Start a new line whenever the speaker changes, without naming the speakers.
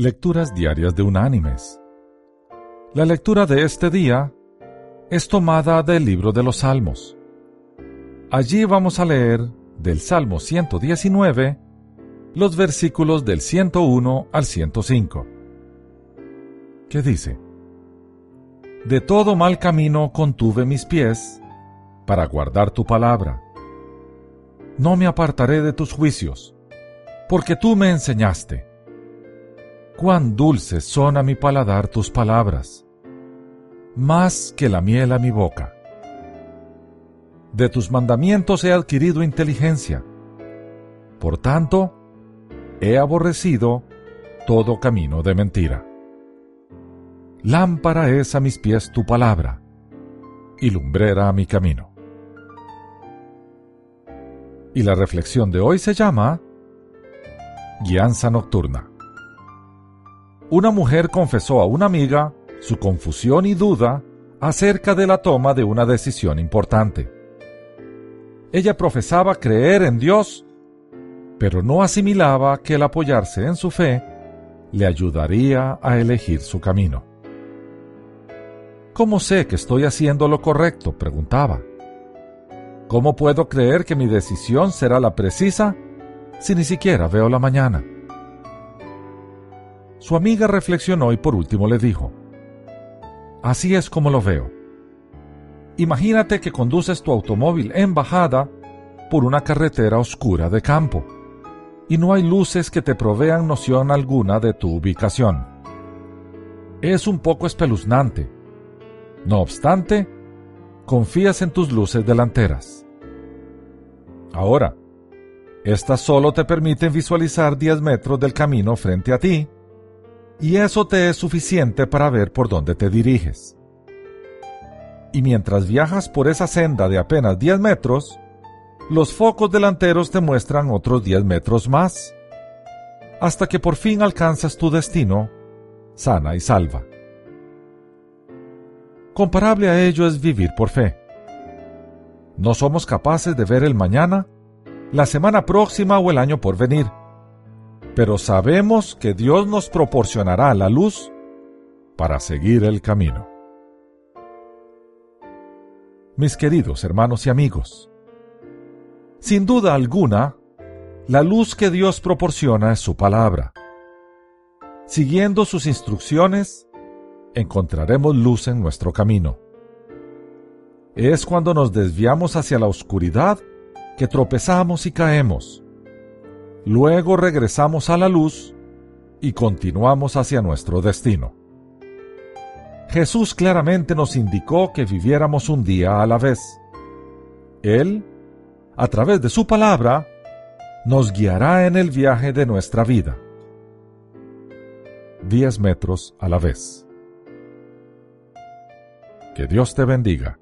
Lecturas Diarias de Unánimes. La lectura de este día es tomada del libro de los Salmos. Allí vamos a leer del Salmo 119 los versículos del 101 al 105. ¿Qué dice? De todo mal camino contuve mis pies para guardar tu palabra. No me apartaré de tus juicios, porque tú me enseñaste cuán dulces son a mi paladar tus palabras, más que la miel a mi boca. De tus mandamientos he adquirido inteligencia, por tanto, he aborrecido todo camino de mentira. Lámpara es a mis pies tu palabra, y lumbrera a mi camino. Y la reflexión de hoy se llama Guianza Nocturna una mujer confesó a una amiga su confusión y duda acerca de la toma de una decisión importante. Ella profesaba creer en Dios, pero no asimilaba que el apoyarse en su fe le ayudaría a elegir su camino. ¿Cómo sé que estoy haciendo lo correcto? preguntaba. ¿Cómo puedo creer que mi decisión será la precisa si ni siquiera veo la mañana? Su amiga reflexionó y por último le dijo, Así es como lo veo. Imagínate que conduces tu automóvil en bajada por una carretera oscura de campo y no hay luces que te provean noción alguna de tu ubicación. Es un poco espeluznante. No obstante, confías en tus luces delanteras. Ahora, estas solo te permiten visualizar 10 metros del camino frente a ti y eso te es suficiente para ver por dónde te diriges. Y mientras viajas por esa senda de apenas 10 metros, los focos delanteros te muestran otros 10 metros más, hasta que por fin alcanzas tu destino, sana y salva. Comparable a ello es vivir por fe. No somos capaces de ver el mañana, la semana próxima o el año por venir pero sabemos que Dios nos proporcionará la luz para seguir el camino. Mis queridos hermanos y amigos, sin duda alguna, la luz que Dios proporciona es su palabra. Siguiendo sus instrucciones, encontraremos luz en nuestro camino. Es cuando nos desviamos hacia la oscuridad que tropezamos y caemos Luego regresamos a la luz y continuamos hacia nuestro destino. Jesús claramente nos indicó que viviéramos un día a la vez. Él, a través de su palabra, nos guiará en el viaje de nuestra vida. Diez metros a la vez. Que Dios te bendiga.